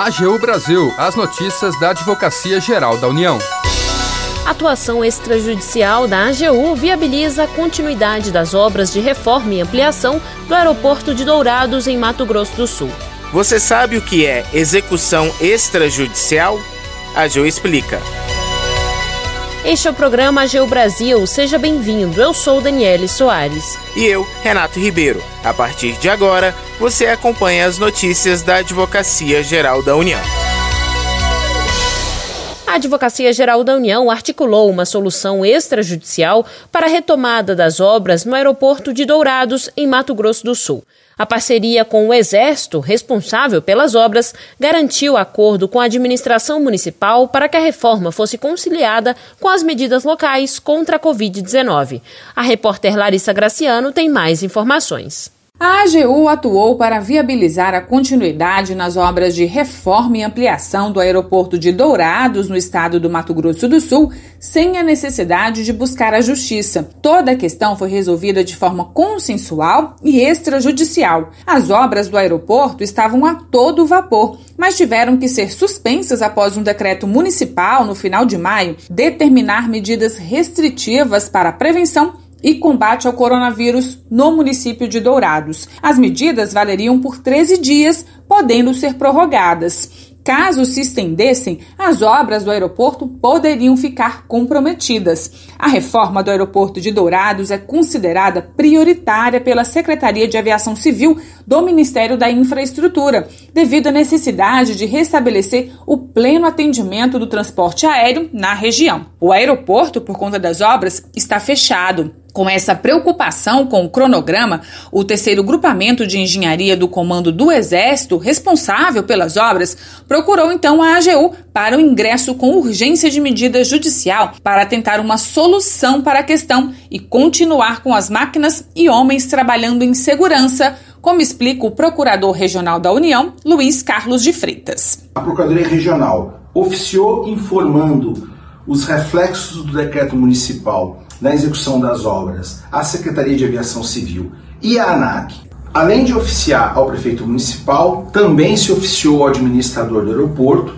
AGU Brasil, as notícias da Advocacia Geral da União. A atuação extrajudicial da AGU viabiliza a continuidade das obras de reforma e ampliação do aeroporto de Dourados, em Mato Grosso do Sul. Você sabe o que é execução extrajudicial? A AGU explica. Este é o programa AGU Brasil. Seja bem-vindo. Eu sou Daniele Soares. E eu, Renato Ribeiro. A partir de agora, você acompanha as notícias da Advocacia Geral da União. A Advocacia Geral da União articulou uma solução extrajudicial para a retomada das obras no aeroporto de Dourados, em Mato Grosso do Sul. A parceria com o Exército, responsável pelas obras, garantiu acordo com a administração municipal para que a reforma fosse conciliada com as medidas locais contra a Covid-19. A repórter Larissa Graciano tem mais informações. A AGU atuou para viabilizar a continuidade nas obras de reforma e ampliação do aeroporto de Dourados, no estado do Mato Grosso do Sul, sem a necessidade de buscar a justiça. Toda a questão foi resolvida de forma consensual e extrajudicial. As obras do aeroporto estavam a todo vapor, mas tiveram que ser suspensas após um decreto municipal, no final de maio, determinar medidas restritivas para a prevenção e combate ao coronavírus no município de Dourados. As medidas valeriam por 13 dias, podendo ser prorrogadas. Caso se estendessem, as obras do aeroporto poderiam ficar comprometidas. A reforma do aeroporto de Dourados é considerada prioritária pela Secretaria de Aviação Civil do Ministério da Infraestrutura, devido à necessidade de restabelecer o pleno atendimento do transporte aéreo na região. O aeroporto, por conta das obras, está fechado. Com essa preocupação com o cronograma, o terceiro grupamento de engenharia do Comando do Exército, responsável pelas obras, procurou então a AGU para o ingresso com urgência de medida judicial para tentar uma solução para a questão e continuar com as máquinas e homens trabalhando em segurança, como explica o Procurador Regional da União, Luiz Carlos de Freitas. A Procuradoria Regional oficiou informando os reflexos do decreto municipal na execução das obras, a Secretaria de Aviação Civil e a ANAC, além de oficiar ao prefeito municipal, também se oficiou ao administrador do aeroporto,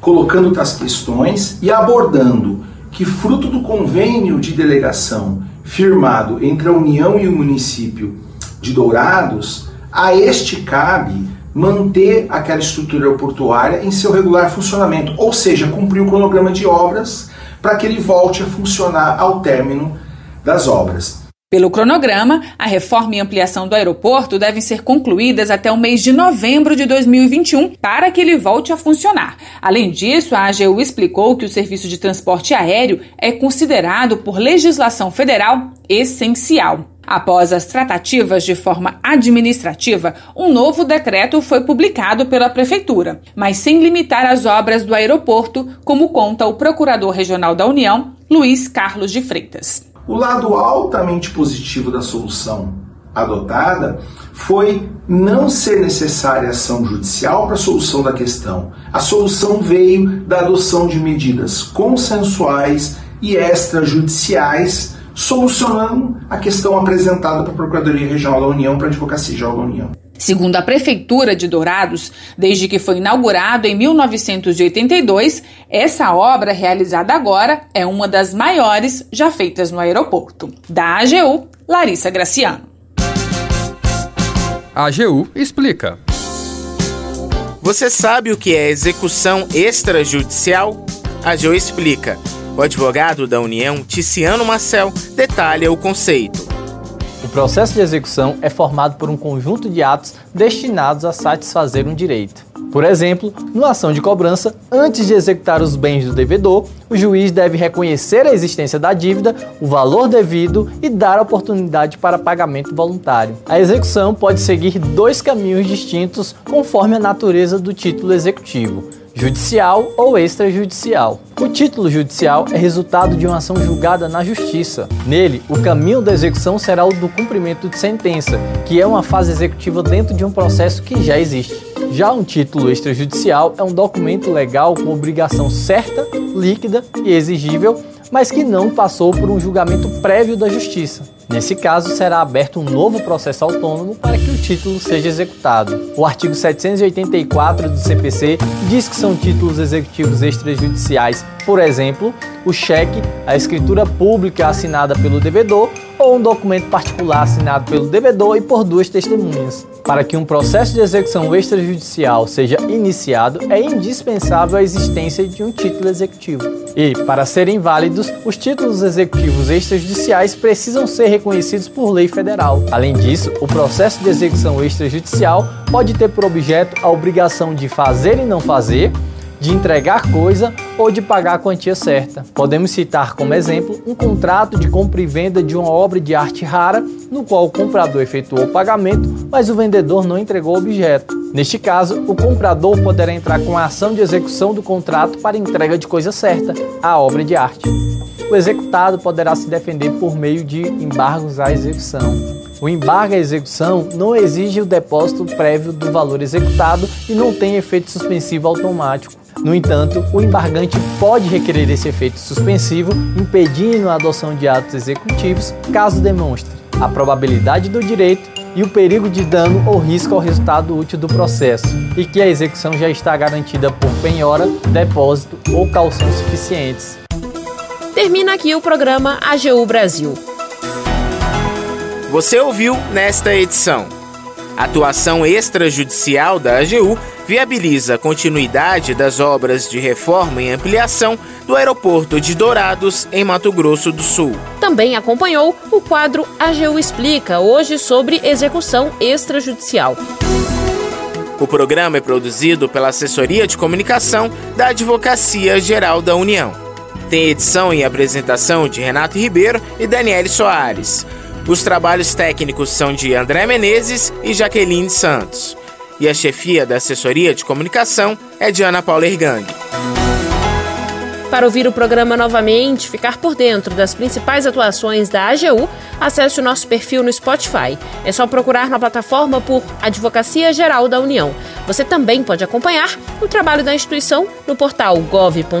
colocando tais questões e abordando que, fruto do convênio de delegação firmado entre a União e o município de Dourados, a este cabe manter aquela estrutura aeroportuária em seu regular funcionamento, ou seja, cumprir o cronograma de obras para que ele volte a funcionar ao término das obras. Pelo cronograma, a reforma e ampliação do aeroporto devem ser concluídas até o mês de novembro de 2021 para que ele volte a funcionar. Além disso, a AGU explicou que o serviço de transporte aéreo é considerado por legislação federal essencial. Após as tratativas de forma administrativa, um novo decreto foi publicado pela Prefeitura, mas sem limitar as obras do aeroporto, como conta o Procurador Regional da União, Luiz Carlos de Freitas. O lado altamente positivo da solução adotada foi não ser necessária ação judicial para a solução da questão. A solução veio da adoção de medidas consensuais e extrajudiciais solucionando a questão apresentada para a Procuradoria Regional da União para a Advocacia Geral da União. Segundo a Prefeitura de Dourados, desde que foi inaugurado em 1982, essa obra realizada agora é uma das maiores já feitas no aeroporto. Da AGU, Larissa Graciano. A AGU explica. Você sabe o que é execução extrajudicial? A AGU explica. O advogado da União, Ticiano Marcel, detalha o conceito. O processo de execução é formado por um conjunto de atos destinados a satisfazer um direito. Por exemplo, numa ação de cobrança, antes de executar os bens do devedor, o juiz deve reconhecer a existência da dívida, o valor devido e dar oportunidade para pagamento voluntário. A execução pode seguir dois caminhos distintos conforme a natureza do título executivo judicial ou extrajudicial. O título judicial é resultado de uma ação julgada na justiça. Nele, o caminho da execução será o do cumprimento de sentença, que é uma fase executiva dentro de um processo que já existe. Já um título extrajudicial é um documento legal com obrigação certa, líquida e exigível mas que não passou por um julgamento prévio da Justiça. Nesse caso, será aberto um novo processo autônomo para que o título seja executado. O artigo 784 do CPC diz que são títulos executivos extrajudiciais, por exemplo, o cheque, a escritura pública assinada pelo devedor ou um documento particular assinado pelo devedor e por duas testemunhas. Para que um processo de execução extrajudicial seja iniciado, é indispensável a existência de um título executivo. E, para serem válidos, os títulos executivos extrajudiciais precisam ser reconhecidos por lei federal. Além disso, o processo de execução extrajudicial pode ter por objeto a obrigação de fazer e não fazer, de entregar coisa ou de pagar a quantia certa. Podemos citar como exemplo um contrato de compra e venda de uma obra de arte rara, no qual o comprador efetuou o pagamento, mas o vendedor não entregou o objeto. Neste caso, o comprador poderá entrar com a ação de execução do contrato para entrega de coisa certa, a obra de arte. O executado poderá se defender por meio de embargos à execução. O embargo à execução não exige o depósito prévio do valor executado e não tem efeito suspensivo automático. No entanto, o embargante pode requerer esse efeito suspensivo, impedindo a adoção de atos executivos, caso demonstre a probabilidade do direito e o perigo de dano ou risco ao resultado útil do processo, e que a execução já está garantida por penhora, depósito ou calção suficientes. Termina aqui o programa AGU Brasil. Você ouviu nesta edição. A atuação extrajudicial da AGU viabiliza a continuidade das obras de reforma e ampliação do aeroporto de Dourados, em Mato Grosso do Sul. Também acompanhou o quadro AGU Explica, hoje sobre execução extrajudicial. O programa é produzido pela Assessoria de Comunicação da Advocacia Geral da União. Tem edição e apresentação de Renato Ribeiro e Daniele Soares. Os trabalhos técnicos são de André Menezes e Jaqueline Santos. E a chefia da assessoria de comunicação é de Ana Paula Ergang. Para ouvir o programa novamente, ficar por dentro das principais atuações da AGU, acesse o nosso perfil no Spotify. É só procurar na plataforma por Advocacia Geral da União. Você também pode acompanhar o trabalho da instituição no portal gov.br/agu.